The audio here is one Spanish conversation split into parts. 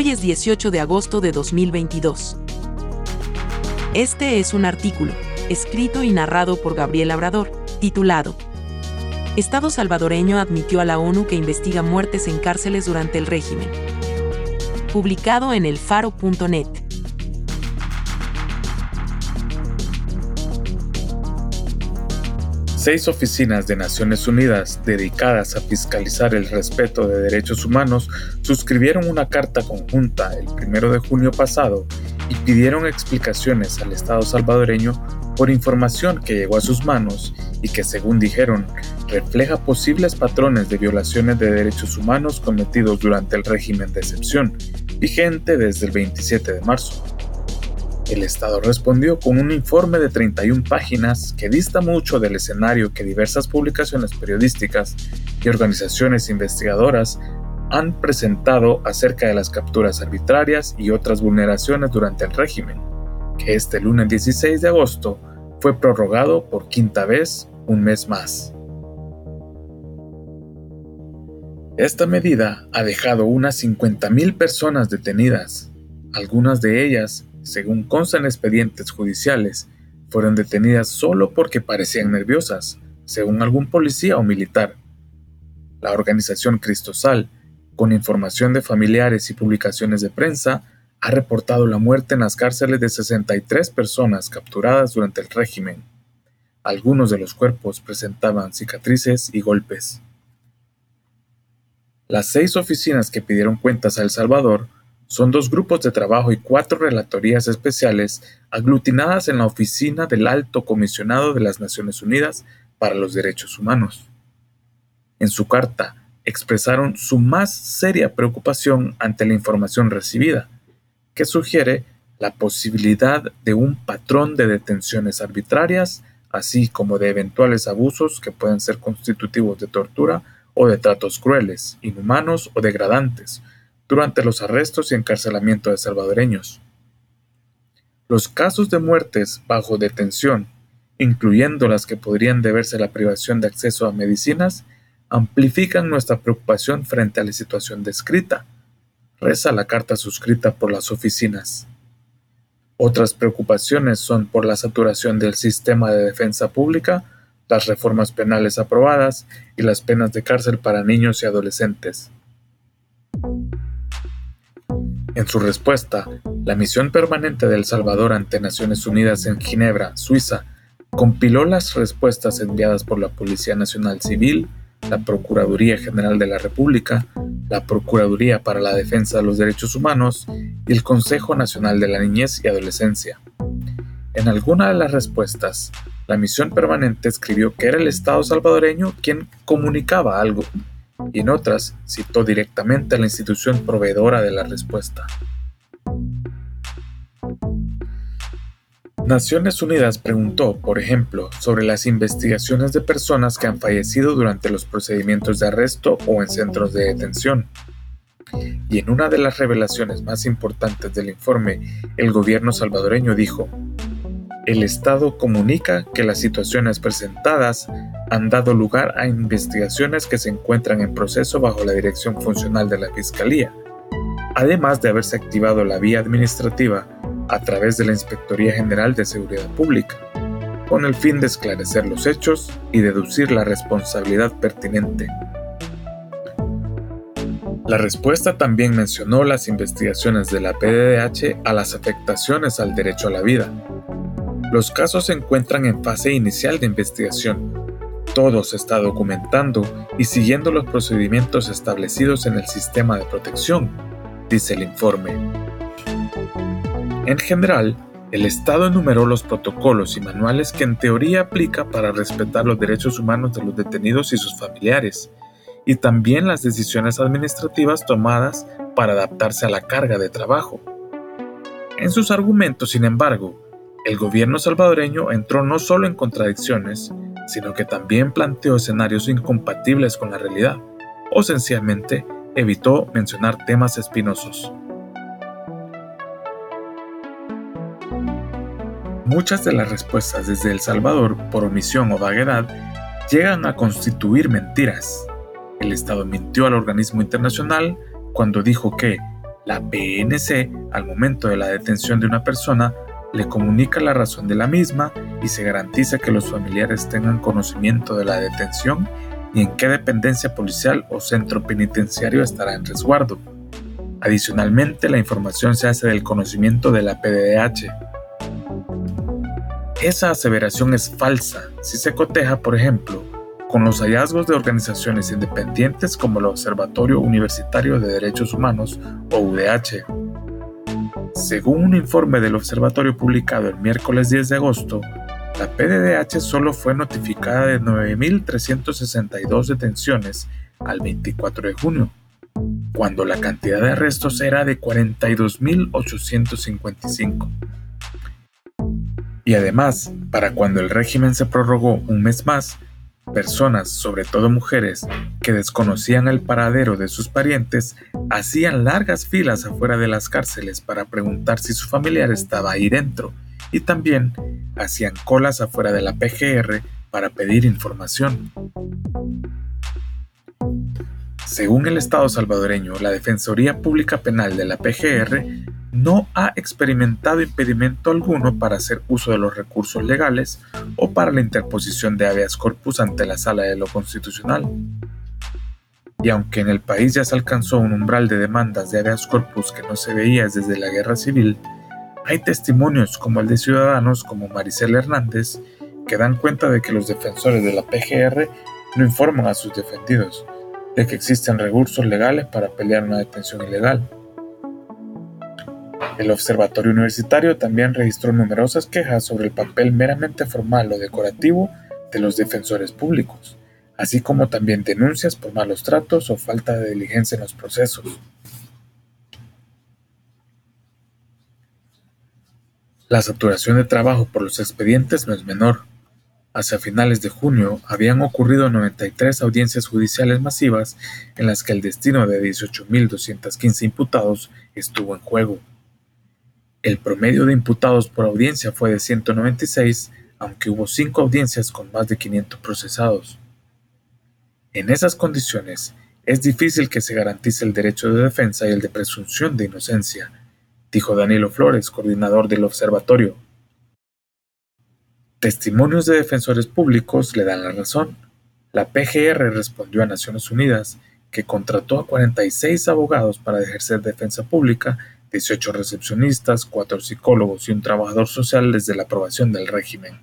Hoy es 18 de agosto de 2022. Este es un artículo, escrito y narrado por Gabriel Labrador, titulado Estado salvadoreño admitió a la ONU que investiga muertes en cárceles durante el régimen. Publicado en elfaro.net. Seis oficinas de Naciones Unidas dedicadas a fiscalizar el respeto de derechos humanos suscribieron una carta conjunta el 1 de junio pasado y pidieron explicaciones al Estado salvadoreño por información que llegó a sus manos y que, según dijeron, refleja posibles patrones de violaciones de derechos humanos cometidos durante el régimen de excepción, vigente desde el 27 de marzo. El Estado respondió con un informe de 31 páginas que dista mucho del escenario que diversas publicaciones periodísticas y organizaciones investigadoras han presentado acerca de las capturas arbitrarias y otras vulneraciones durante el régimen, que este lunes 16 de agosto fue prorrogado por quinta vez un mes más. Esta medida ha dejado unas 50.000 personas detenidas, algunas de ellas según constan expedientes judiciales, fueron detenidas solo porque parecían nerviosas, según algún policía o militar. La organización Cristosal, con información de familiares y publicaciones de prensa, ha reportado la muerte en las cárceles de 63 personas capturadas durante el régimen. Algunos de los cuerpos presentaban cicatrices y golpes. Las seis oficinas que pidieron cuentas a El Salvador son dos grupos de trabajo y cuatro relatorías especiales aglutinadas en la oficina del Alto Comisionado de las Naciones Unidas para los Derechos Humanos. En su carta expresaron su más seria preocupación ante la información recibida, que sugiere la posibilidad de un patrón de detenciones arbitrarias, así como de eventuales abusos que pueden ser constitutivos de tortura o de tratos crueles, inhumanos o degradantes, durante los arrestos y encarcelamiento de salvadoreños. Los casos de muertes bajo detención, incluyendo las que podrían deberse a la privación de acceso a medicinas, amplifican nuestra preocupación frente a la situación descrita, reza la carta suscrita por las oficinas. Otras preocupaciones son por la saturación del sistema de defensa pública, las reformas penales aprobadas y las penas de cárcel para niños y adolescentes. En su respuesta, la misión permanente de El Salvador ante Naciones Unidas en Ginebra, Suiza, compiló las respuestas enviadas por la Policía Nacional Civil, la Procuraduría General de la República, la Procuraduría para la Defensa de los Derechos Humanos y el Consejo Nacional de la Niñez y Adolescencia. En alguna de las respuestas, la misión permanente escribió que era el Estado salvadoreño quien comunicaba algo y en otras citó directamente a la institución proveedora de la respuesta. Naciones Unidas preguntó, por ejemplo, sobre las investigaciones de personas que han fallecido durante los procedimientos de arresto o en centros de detención. Y en una de las revelaciones más importantes del informe, el gobierno salvadoreño dijo, el Estado comunica que las situaciones presentadas han dado lugar a investigaciones que se encuentran en proceso bajo la dirección funcional de la Fiscalía, además de haberse activado la vía administrativa a través de la Inspectoría General de Seguridad Pública, con el fin de esclarecer los hechos y deducir la responsabilidad pertinente. La respuesta también mencionó las investigaciones de la PDDH a las afectaciones al derecho a la vida, los casos se encuentran en fase inicial de investigación. Todo se está documentando y siguiendo los procedimientos establecidos en el sistema de protección, dice el informe. En general, el Estado enumeró los protocolos y manuales que en teoría aplica para respetar los derechos humanos de los detenidos y sus familiares, y también las decisiones administrativas tomadas para adaptarse a la carga de trabajo. En sus argumentos, sin embargo, el gobierno salvadoreño entró no solo en contradicciones, sino que también planteó escenarios incompatibles con la realidad, o sencillamente evitó mencionar temas espinosos. Muchas de las respuestas desde El Salvador, por omisión o vaguedad, llegan a constituir mentiras. El Estado mintió al organismo internacional cuando dijo que la PNC, al momento de la detención de una persona, le comunica la razón de la misma y se garantiza que los familiares tengan conocimiento de la detención y en qué dependencia policial o centro penitenciario estará en resguardo. Adicionalmente, la información se hace del conocimiento de la PDH. Esa aseveración es falsa si se coteja, por ejemplo, con los hallazgos de organizaciones independientes como el Observatorio Universitario de Derechos Humanos o UDH. Según un informe del observatorio publicado el miércoles 10 de agosto, la PDDH solo fue notificada de 9.362 detenciones al 24 de junio, cuando la cantidad de arrestos era de 42.855. Y además, para cuando el régimen se prorrogó un mes más, Personas, sobre todo mujeres, que desconocían el paradero de sus parientes, hacían largas filas afuera de las cárceles para preguntar si su familiar estaba ahí dentro y también hacían colas afuera de la PGR para pedir información. Según el Estado salvadoreño, la Defensoría Pública Penal de la PGR no ha experimentado impedimento alguno para hacer uso de los recursos legales o para la interposición de habeas corpus ante la Sala de lo Constitucional. Y aunque en el país ya se alcanzó un umbral de demandas de habeas corpus que no se veía desde la guerra civil, hay testimonios como el de ciudadanos como Maricel Hernández que dan cuenta de que los defensores de la PGR no informan a sus defendidos de que existen recursos legales para pelear una detención ilegal. El Observatorio Universitario también registró numerosas quejas sobre el papel meramente formal o decorativo de los defensores públicos, así como también denuncias por malos tratos o falta de diligencia en los procesos. La saturación de trabajo por los expedientes no es menor. Hacia finales de junio habían ocurrido 93 audiencias judiciales masivas en las que el destino de 18.215 imputados estuvo en juego. El promedio de imputados por audiencia fue de 196, aunque hubo cinco audiencias con más de 500 procesados. En esas condiciones, es difícil que se garantice el derecho de defensa y el de presunción de inocencia, dijo Danilo Flores, coordinador del observatorio. Testimonios de defensores públicos le dan la razón. La PGR respondió a Naciones Unidas que contrató a 46 abogados para ejercer defensa pública 18 recepcionistas, 4 psicólogos y un trabajador social desde la aprobación del régimen.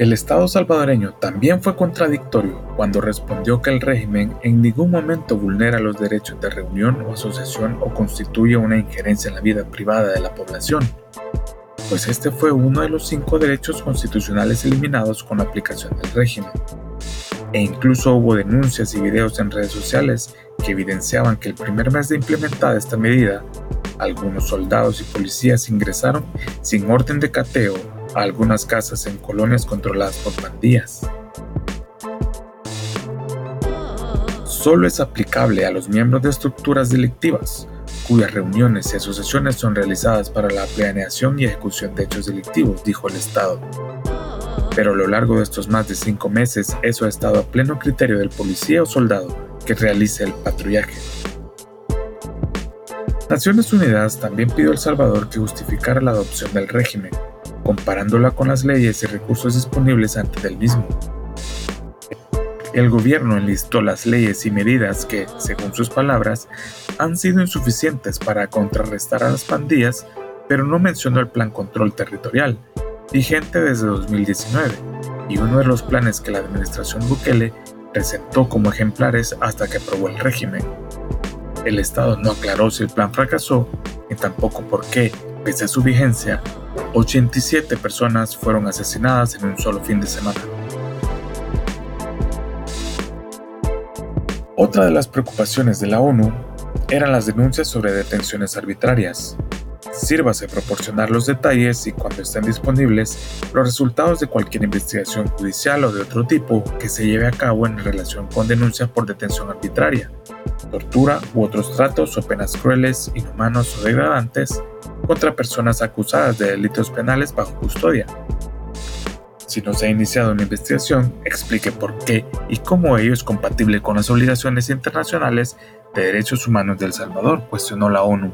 El Estado salvadoreño también fue contradictorio cuando respondió que el régimen en ningún momento vulnera los derechos de reunión o asociación o constituye una injerencia en la vida privada de la población pues este fue uno de los cinco derechos constitucionales eliminados con la aplicación del régimen. E incluso hubo denuncias y videos en redes sociales que evidenciaban que el primer mes de implementada esta medida, algunos soldados y policías ingresaron sin orden de cateo a algunas casas en colonias controladas por pandillas. Solo es aplicable a los miembros de estructuras delictivas cuyas reuniones y asociaciones son realizadas para la planeación y ejecución de hechos delictivos, dijo el Estado. Pero a lo largo de estos más de cinco meses, eso ha estado a pleno criterio del policía o soldado que realice el patrullaje. Naciones Unidas también pidió a El Salvador que justificara la adopción del régimen, comparándola con las leyes y recursos disponibles antes del mismo. El gobierno enlistó las leyes y medidas que, según sus palabras, han sido insuficientes para contrarrestar a las pandillas, pero no mencionó el Plan Control Territorial, vigente desde 2019, y uno de los planes que la administración Bukele presentó como ejemplares hasta que aprobó el régimen. El Estado no aclaró si el plan fracasó, ni tampoco por qué, pese a su vigencia, 87 personas fueron asesinadas en un solo fin de semana. Otra de las preocupaciones de la ONU eran las denuncias sobre detenciones arbitrarias. Sírvase proporcionar los detalles y cuando estén disponibles los resultados de cualquier investigación judicial o de otro tipo que se lleve a cabo en relación con denuncias por detención arbitraria, tortura u otros tratos o penas crueles, inhumanos o degradantes contra personas acusadas de delitos penales bajo custodia. Si no se ha iniciado una investigación, explique por qué y cómo ello es compatible con las obligaciones internacionales de derechos humanos de El Salvador, cuestionó la ONU.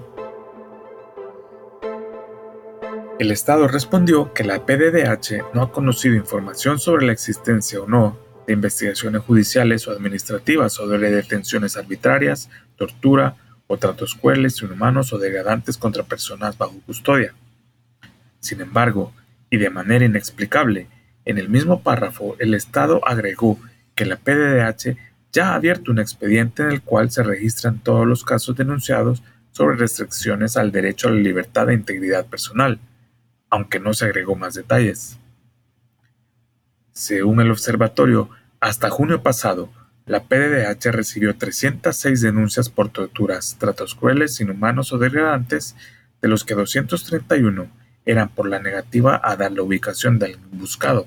El Estado respondió que la PDDH no ha conocido información sobre la existencia o no de investigaciones judiciales o administrativas sobre detenciones arbitrarias, tortura o tratos crueles, inhumanos o degradantes contra personas bajo custodia. Sin embargo, y de manera inexplicable, en el mismo párrafo el Estado agregó que la PDDH ya ha abierto un expediente en el cual se registran todos los casos denunciados sobre restricciones al derecho a la libertad e integridad personal, aunque no se agregó más detalles. Según el observatorio, hasta junio pasado, la PDDH recibió 306 denuncias por torturas, tratos crueles, inhumanos o degradantes, de los que 231 eran por la negativa a dar la ubicación del buscado.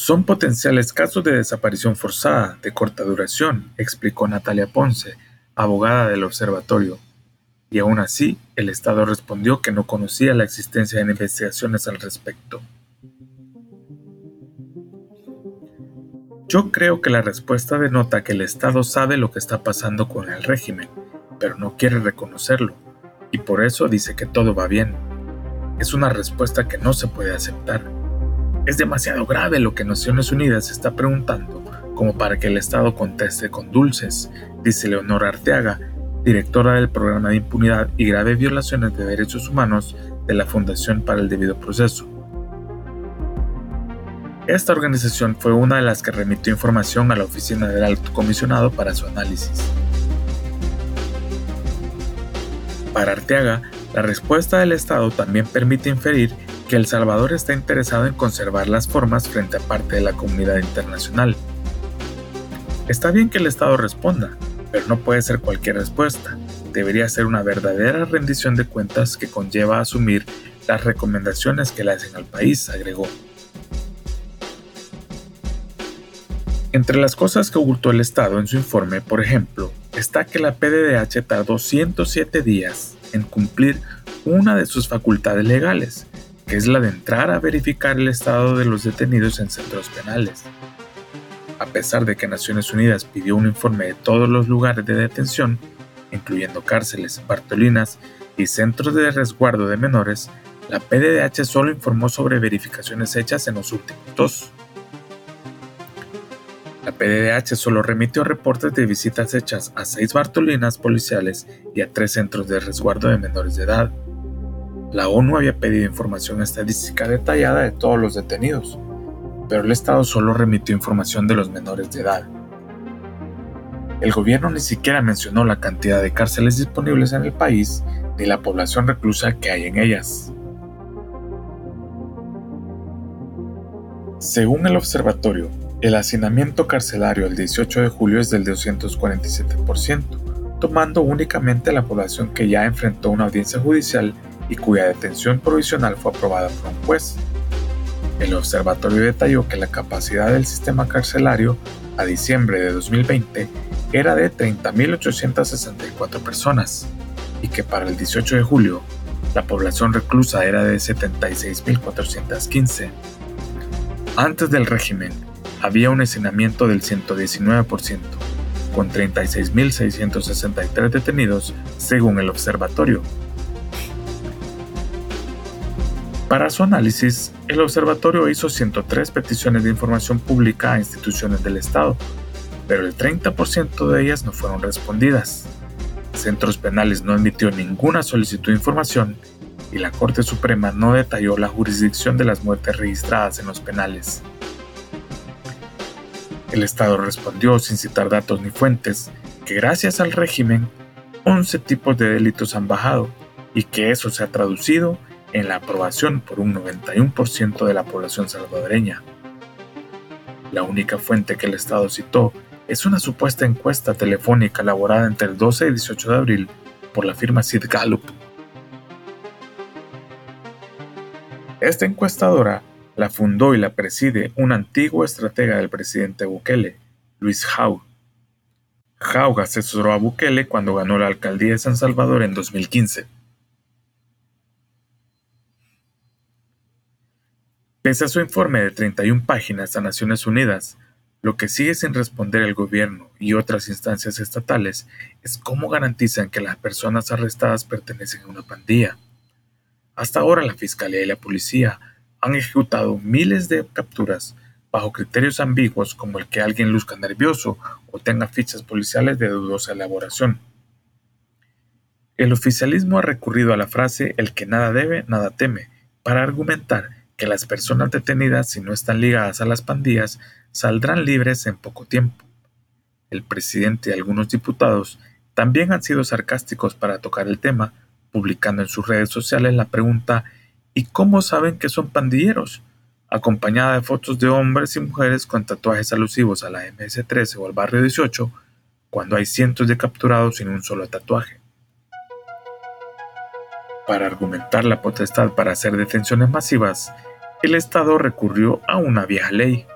Son potenciales casos de desaparición forzada de corta duración, explicó Natalia Ponce, abogada del observatorio y aún así el Estado respondió que no conocía la existencia de investigaciones al respecto. Yo creo que la respuesta denota que el Estado sabe lo que está pasando con el régimen, pero no quiere reconocerlo, y por eso dice que todo va bien. Es una respuesta que no se puede aceptar. Es demasiado grave lo que Naciones Unidas está preguntando como para que el Estado conteste con dulces, dice Leonor Arteaga, directora del Programa de Impunidad y Graves Violaciones de Derechos Humanos de la Fundación para el Debido Proceso. Esta organización fue una de las que remitió información a la Oficina del Alto Comisionado para su análisis. Para Arteaga, la respuesta del Estado también permite inferir que El Salvador está interesado en conservar las formas frente a parte de la comunidad internacional. Está bien que el Estado responda, pero no puede ser cualquier respuesta. Debería ser una verdadera rendición de cuentas que conlleva asumir las recomendaciones que le hacen al país, agregó. Entre las cosas que ocultó el Estado en su informe, por ejemplo, está que la PDDH tardó 107 días en cumplir una de sus facultades legales, que es la de entrar a verificar el estado de los detenidos en centros penales a pesar de que Naciones Unidas pidió un informe de todos los lugares de detención, incluyendo cárceles, bartolinas y centros de resguardo de menores, la PDDH solo informó sobre verificaciones hechas en los últimos dos. La PDDH solo remitió reportes de visitas hechas a seis bartolinas policiales y a tres centros de resguardo de menores de edad. La ONU había pedido información estadística detallada de todos los detenidos, pero el Estado solo remitió información de los menores de edad. El gobierno ni siquiera mencionó la cantidad de cárceles disponibles en el país ni la población reclusa que hay en ellas. Según el observatorio, el hacinamiento carcelario el 18 de julio es del 247%, tomando únicamente la población que ya enfrentó una audiencia judicial y cuya detención provisional fue aprobada por un juez. El observatorio detalló que la capacidad del sistema carcelario a diciembre de 2020 era de 30.864 personas y que para el 18 de julio la población reclusa era de 76.415. Antes del régimen había un hacinamiento del 119%, con 36.663 detenidos según el observatorio, Para su análisis, el observatorio hizo 103 peticiones de información pública a instituciones del Estado, pero el 30% de ellas no fueron respondidas. Centros Penales no emitió ninguna solicitud de información y la Corte Suprema no detalló la jurisdicción de las muertes registradas en los penales. El Estado respondió sin citar datos ni fuentes que gracias al régimen 11 tipos de delitos han bajado y que eso se ha traducido en la aprobación por un 91% de la población salvadoreña. La única fuente que el Estado citó es una supuesta encuesta telefónica elaborada entre el 12 y 18 de abril por la firma Sid Gallup. Esta encuestadora la fundó y la preside un antiguo estratega del presidente Bukele, Luis Haug. Haug asesoró a Bukele cuando ganó la alcaldía de San Salvador en 2015. Pese a su informe de 31 páginas a Naciones Unidas, lo que sigue sin responder el gobierno y otras instancias estatales es cómo garantizan que las personas arrestadas pertenecen a una pandilla. Hasta ahora la Fiscalía y la Policía han ejecutado miles de capturas bajo criterios ambiguos como el que alguien luzca nervioso o tenga fichas policiales de dudosa elaboración. El oficialismo ha recurrido a la frase el que nada debe, nada teme, para argumentar que las personas detenidas, si no están ligadas a las pandillas, saldrán libres en poco tiempo. El presidente y algunos diputados también han sido sarcásticos para tocar el tema, publicando en sus redes sociales la pregunta ¿Y cómo saben que son pandilleros? acompañada de fotos de hombres y mujeres con tatuajes alusivos a la MS-13 o al barrio 18, cuando hay cientos de capturados sin un solo tatuaje. Para argumentar la potestad para hacer detenciones masivas, el Estado recurrió a una vieja ley.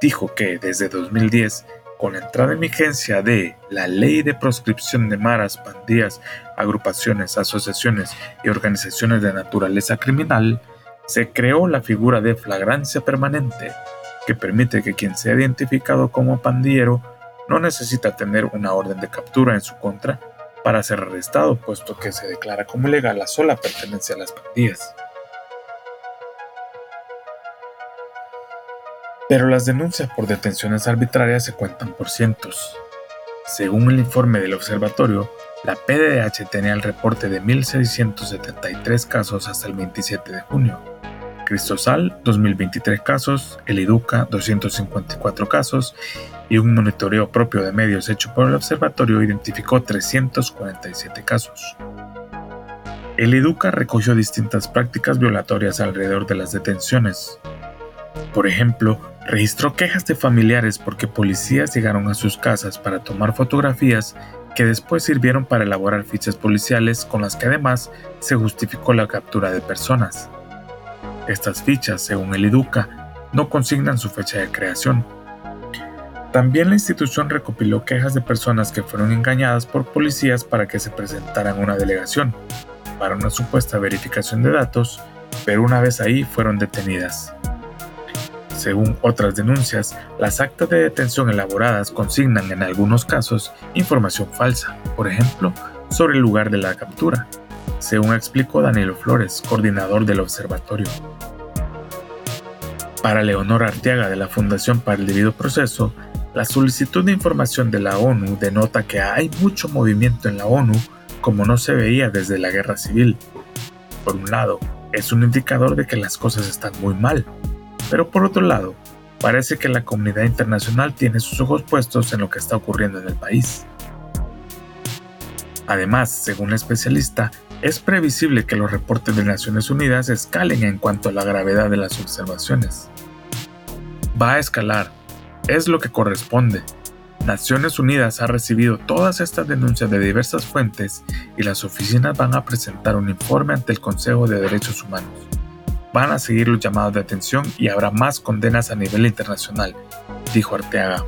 Dijo que desde 2010 con la entrada en vigencia de la Ley de Proscripción de Maras, Pandillas, Agrupaciones, Asociaciones y Organizaciones de Naturaleza Criminal, se creó la figura de flagrancia permanente, que permite que quien sea identificado como pandillero no necesita tener una orden de captura en su contra para ser arrestado, puesto que se declara como ilegal la sola pertenencia a las pandillas. Pero las denuncias por detenciones arbitrarias se cuentan por cientos. Según el informe del observatorio, la PDH tenía el reporte de 1.673 casos hasta el 27 de junio. Cristosal, 2.023 casos, el Educa, 254 casos y un monitoreo propio de medios hecho por el observatorio identificó 347 casos. El Educa recogió distintas prácticas violatorias alrededor de las detenciones. Por ejemplo, registró quejas de familiares porque policías llegaron a sus casas para tomar fotografías que después sirvieron para elaborar fichas policiales con las que además se justificó la captura de personas. Estas fichas, según el IDUCA, no consignan su fecha de creación. También la institución recopiló quejas de personas que fueron engañadas por policías para que se presentaran a una delegación, para una supuesta verificación de datos, pero una vez ahí fueron detenidas. Según otras denuncias, las actas de detención elaboradas consignan en algunos casos información falsa, por ejemplo, sobre el lugar de la captura, según explicó Danilo Flores, coordinador del observatorio. Para Leonor Arteaga de la Fundación para el Debido Proceso, la solicitud de información de la ONU denota que hay mucho movimiento en la ONU como no se veía desde la guerra civil. Por un lado, es un indicador de que las cosas están muy mal, pero por otro lado, parece que la comunidad internacional tiene sus ojos puestos en lo que está ocurriendo en el país. Además, según la especialista, es previsible que los reportes de Naciones Unidas escalen en cuanto a la gravedad de las observaciones. Va a escalar, es lo que corresponde. Naciones Unidas ha recibido todas estas denuncias de diversas fuentes y las oficinas van a presentar un informe ante el Consejo de Derechos Humanos van a seguir los llamados de atención y habrá más condenas a nivel internacional, dijo Arteaga.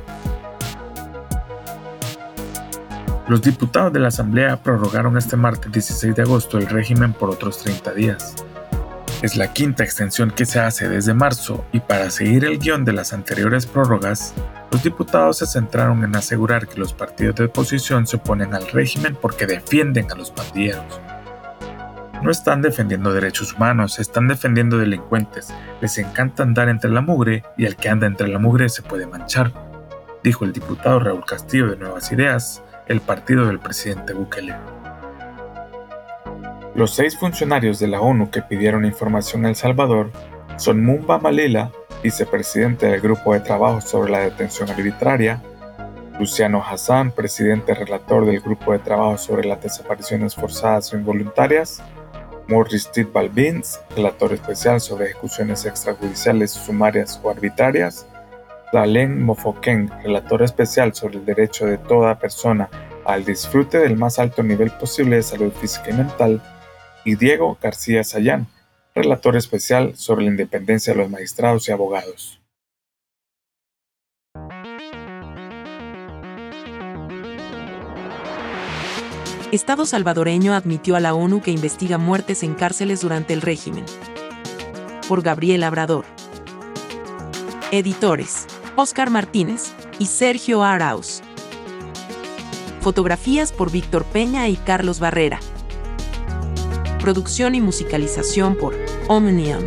Los diputados de la Asamblea prorrogaron este martes 16 de agosto el régimen por otros 30 días. Es la quinta extensión que se hace desde marzo y para seguir el guion de las anteriores prórrogas, los diputados se centraron en asegurar que los partidos de oposición se oponen al régimen porque defienden a los pandilleros. No están defendiendo derechos humanos, están defendiendo delincuentes. Les encanta andar entre la mugre y el que anda entre la mugre se puede manchar, dijo el diputado Raúl Castillo de Nuevas Ideas, el partido del presidente Bukele. Los seis funcionarios de la ONU que pidieron información a El Salvador son Mumba Malila, vicepresidente del Grupo de Trabajo sobre la Detención Arbitraria, Luciano Hassan, presidente relator del Grupo de Trabajo sobre las Desapariciones Forzadas o Involuntarias, Morris T. Balbins, relator especial sobre ejecuciones extrajudiciales sumarias o arbitrarias, Dalen Mofoken, relator especial sobre el derecho de toda persona al disfrute del más alto nivel posible de salud física y mental, y Diego García Sayán, relator especial sobre la independencia de los magistrados y abogados. Estado salvadoreño admitió a la ONU que investiga muertes en cárceles durante el régimen. Por Gabriel Labrador. Editores. Oscar Martínez y Sergio Arauz. Fotografías por Víctor Peña y Carlos Barrera. Producción y musicalización por Omnium.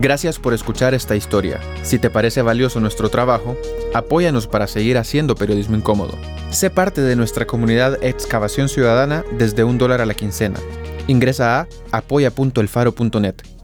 Gracias por escuchar esta historia. Si te parece valioso nuestro trabajo, apóyanos para seguir haciendo periodismo incómodo. Sé parte de nuestra comunidad Excavación Ciudadana desde un dólar a la quincena. Ingresa a apoya.elfaro.net.